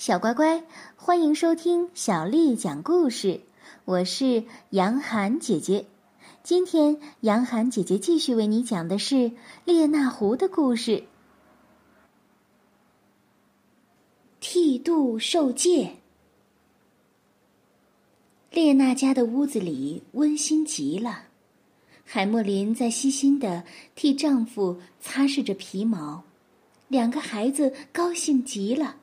小乖乖，欢迎收听小丽讲故事。我是杨涵姐姐。今天，杨涵姐姐继续为你讲的是列那狐的故事。剃度受戒。列娜家的屋子里温馨极了，海莫林在细心的替丈夫擦拭着皮毛，两个孩子高兴极了。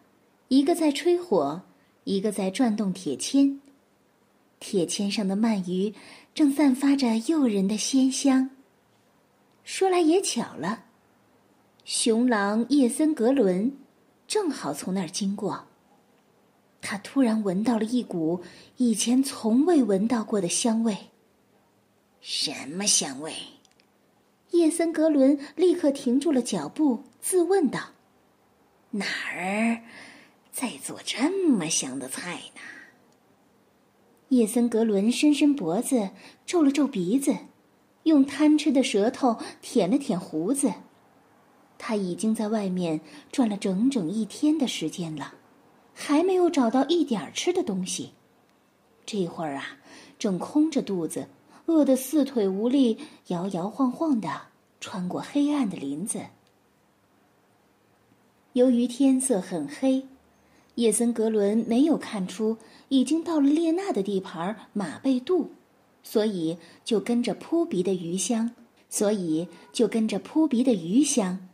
一个在吹火，一个在转动铁签。铁签上的鳗鱼正散发着诱人的鲜香。说来也巧了，雄狼叶森格伦正好从那儿经过。他突然闻到了一股以前从未闻到过的香味。什么香味？叶森格伦立刻停住了脚步，自问道：“哪儿？”在做这么香的菜呢。叶森格伦伸伸脖子，皱了皱鼻子，用贪吃的舌头舔了舔胡子。他已经在外面转了整整一天的时间了，还没有找到一点吃的东西。这会儿啊，正空着肚子，饿得四腿无力，摇摇晃晃的穿过黑暗的林子。由于天色很黑。叶森格伦没有看出已经到了列娜的地盘马贝杜，所以就跟着扑鼻的鱼香，所以就跟着扑鼻的鱼香，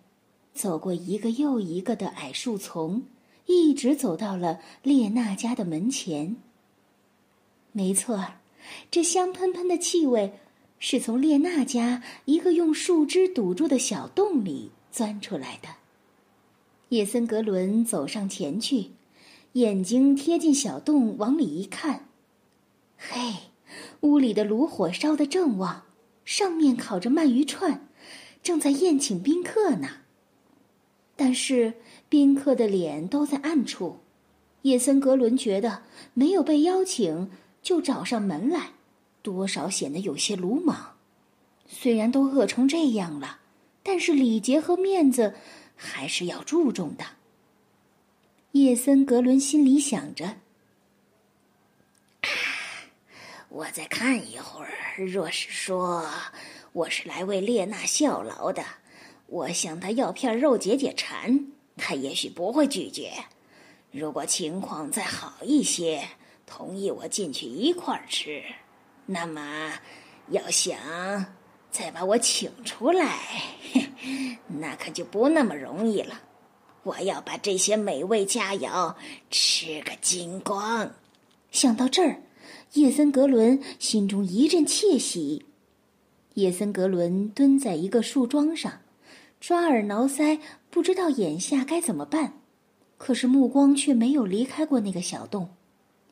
走过一个又一个的矮树丛，一直走到了列娜家的门前。没错，这香喷喷的气味是从列娜家一个用树枝堵住的小洞里钻出来的。叶森格伦走上前去。眼睛贴近小洞，往里一看，嘿，屋里的炉火烧得正旺，上面烤着鳗鱼串，正在宴请宾客呢。但是宾客的脸都在暗处，叶森格伦觉得没有被邀请就找上门来，多少显得有些鲁莽。虽然都饿成这样了，但是礼节和面子还是要注重的。叶森格伦心里想着：“我再看一会儿。若是说我是来为列娜效劳的，我向他要片肉解解馋，他也许不会拒绝。如果情况再好一些，同意我进去一块儿吃，那么要想再把我请出来，那可就不那么容易了。”我要把这些美味佳肴吃个精光。想到这儿，叶森格伦心中一阵窃喜。叶森格伦蹲在一个树桩上，抓耳挠腮，不知道眼下该怎么办。可是目光却没有离开过那个小洞。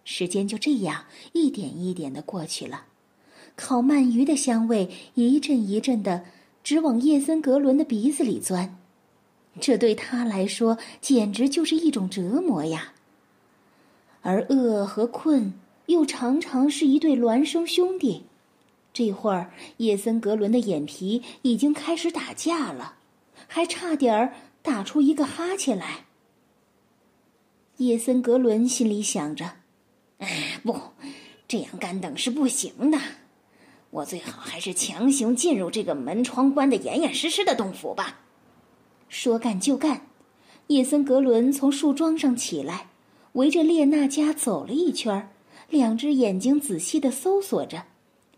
时间就这样一点一点的过去了，烤鳗鱼的香味一阵一阵的直往叶森格伦的鼻子里钻。这对他来说简直就是一种折磨呀。而饿和困又常常是一对孪生兄弟。这会儿，叶森格伦的眼皮已经开始打架了，还差点儿打出一个哈欠来。叶森格伦心里想着：“哎，不，这样干等是不行的。我最好还是强行进入这个门窗关得严严实实的洞府吧。”说干就干，叶森格伦从树桩上起来，围着列娜家走了一圈两只眼睛仔细的搜索着，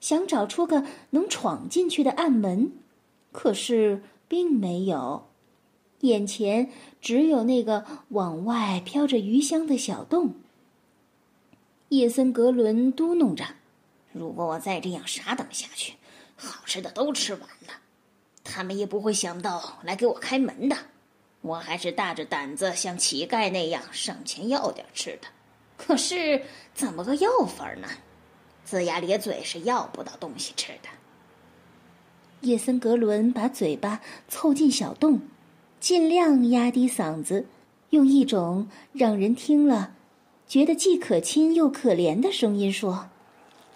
想找出个能闯进去的暗门，可是并没有，眼前只有那个往外飘着鱼香的小洞。叶森格伦嘟哝着：“如果我再这样傻等下去，好吃的都吃完了。”他们也不会想到来给我开门的，我还是大着胆子像乞丐那样上前要点吃的。可是怎么个要法呢？龇牙咧嘴是要不到东西吃的。叶森格伦把嘴巴凑近小洞，尽量压低嗓子，用一种让人听了觉得既可亲又可怜的声音说。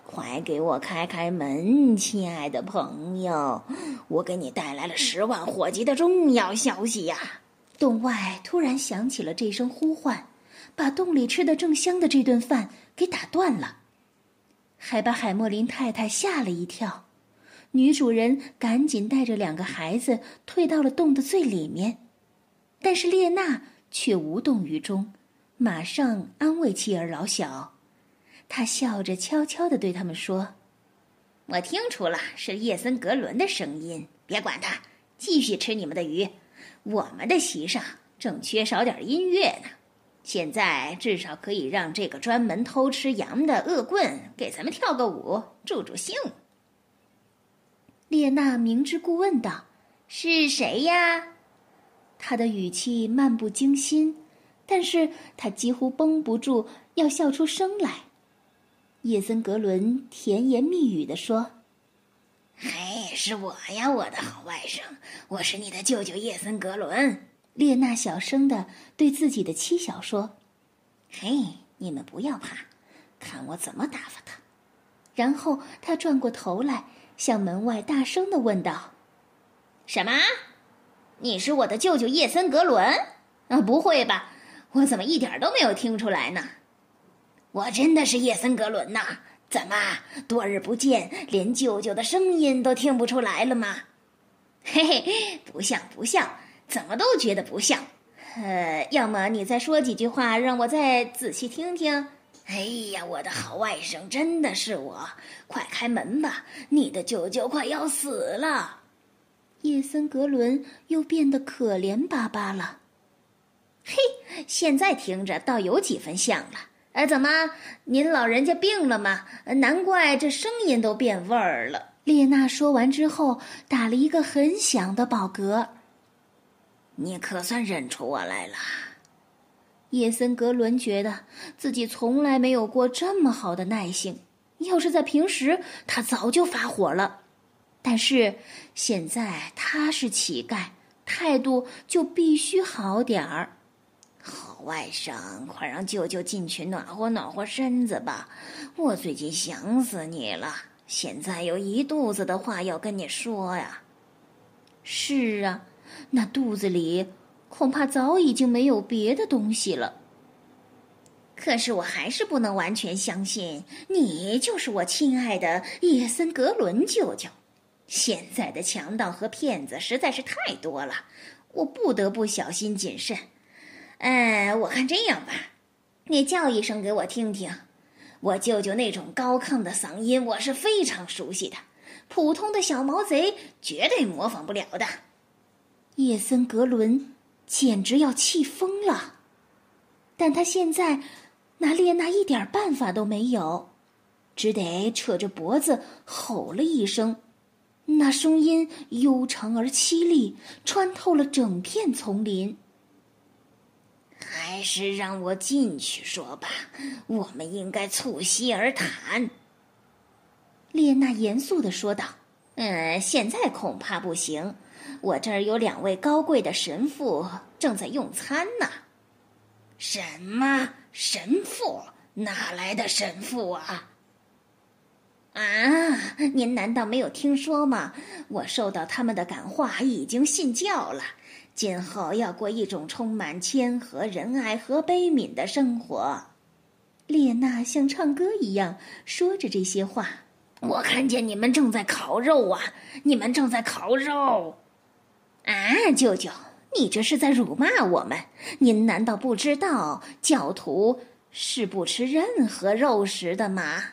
快给我开开门，亲爱的朋友！我给你带来了十万火急的重要消息呀！洞外突然响起了这声呼唤，把洞里吃的正香的这顿饭给打断了，还把海默林太太吓了一跳。女主人赶紧带着两个孩子退到了洞的最里面，但是列娜却无动于衷，马上安慰妻儿老小。他笑着悄悄地对他们说：“我听出了是叶森格伦的声音，别管他，继续吃你们的鱼。我们的席上正缺少点音乐呢，现在至少可以让这个专门偷吃羊的恶棍给咱们跳个舞，助助兴。”列娜明知故问道：“是谁呀？”他的语气漫不经心，但是他几乎绷不住要笑出声来。叶森格伦甜言蜜语地说：“嘿，是我呀，我的好外甥，我是你的舅舅叶森格伦。”列娜小声的对自己的妻小说：“嘿，你们不要怕，看我怎么打发他。”然后他转过头来。向门外大声的问道：“什么？你是我的舅舅叶森格伦？啊，不会吧？我怎么一点都没有听出来呢？我真的是叶森格伦呐！怎么多日不见，连舅舅的声音都听不出来了吗？嘿嘿，不像不像，怎么都觉得不像。呃，要么你再说几句话，让我再仔细听听。”哎呀，我的好外甥，真的是我！快开门吧，你的舅舅快要死了。叶森格伦又变得可怜巴巴了。嘿，现在听着倒有几分像了。哎，怎么，您老人家病了吗？难怪这声音都变味儿了。列娜说完之后，打了一个很响的饱嗝。你可算认出我来了。叶森格伦觉得自己从来没有过这么好的耐性。要是在平时，他早就发火了。但是现在他是乞丐，态度就必须好点儿。好外甥，快让舅舅进去暖和暖和身子吧。我最近想死你了，现在有一肚子的话要跟你说呀。是啊，那肚子里……恐怕早已经没有别的东西了。可是我还是不能完全相信你就是我亲爱的叶森格伦舅舅。现在的强盗和骗子实在是太多了，我不得不小心谨慎。哎，我看这样吧，你叫一声给我听听。我舅舅那种高亢的嗓音，我是非常熟悉的，普通的小毛贼绝对模仿不了的。叶森格伦。简直要气疯了，但他现在拿列娜一点办法都没有，只得扯着脖子吼了一声，那声音悠长而凄厉，穿透了整片丛林。还是让我进去说吧，我们应该促膝而谈。”列娜严肃地说道，“嗯，现在恐怕不行。”我这儿有两位高贵的神父正在用餐呢。什么神父？哪来的神父啊？啊！您难道没有听说吗？我受到他们的感化，已经信教了。今后要过一种充满谦和、仁爱和悲悯的生活。列娜像唱歌一样说着这些话。我看见你们正在烤肉啊！你们正在烤肉。啊，舅舅，你这是在辱骂我们！您难道不知道教徒是不吃任何肉食的吗？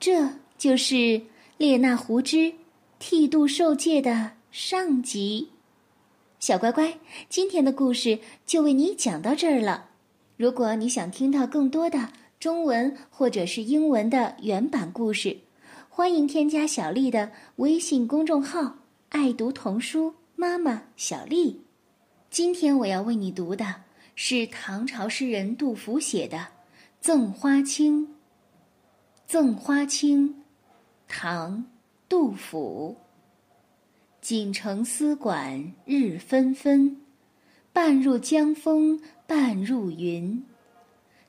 这就是列那胡之剃度受戒的上集。小乖乖，今天的故事就为你讲到这儿了。如果你想听到更多的中文或者是英文的原版故事，欢迎添加小丽的微信公众号“爱读童书妈妈小丽”。今天我要为你读的是唐朝诗人杜甫写的《赠花卿》。《赠花卿》，唐·杜甫。锦城丝管日纷纷，半入江风半入云。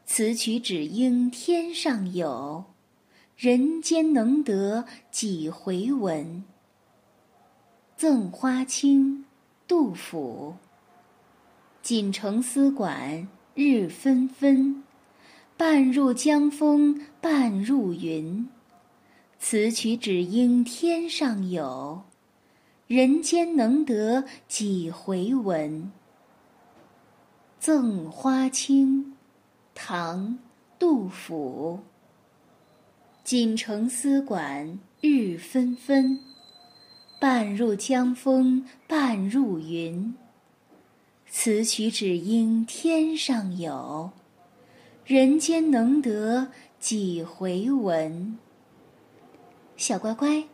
此曲只应天上有。人间能得几回闻？《赠花卿》杜甫。锦城丝管日纷纷，半入江风半入云。此曲只应天上有，人间能得几回闻？《赠花卿》唐·杜甫。锦城丝管日纷纷，半入江风半入云。此曲只应天上有，人间能得几回闻？小乖乖，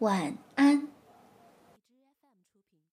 晚安。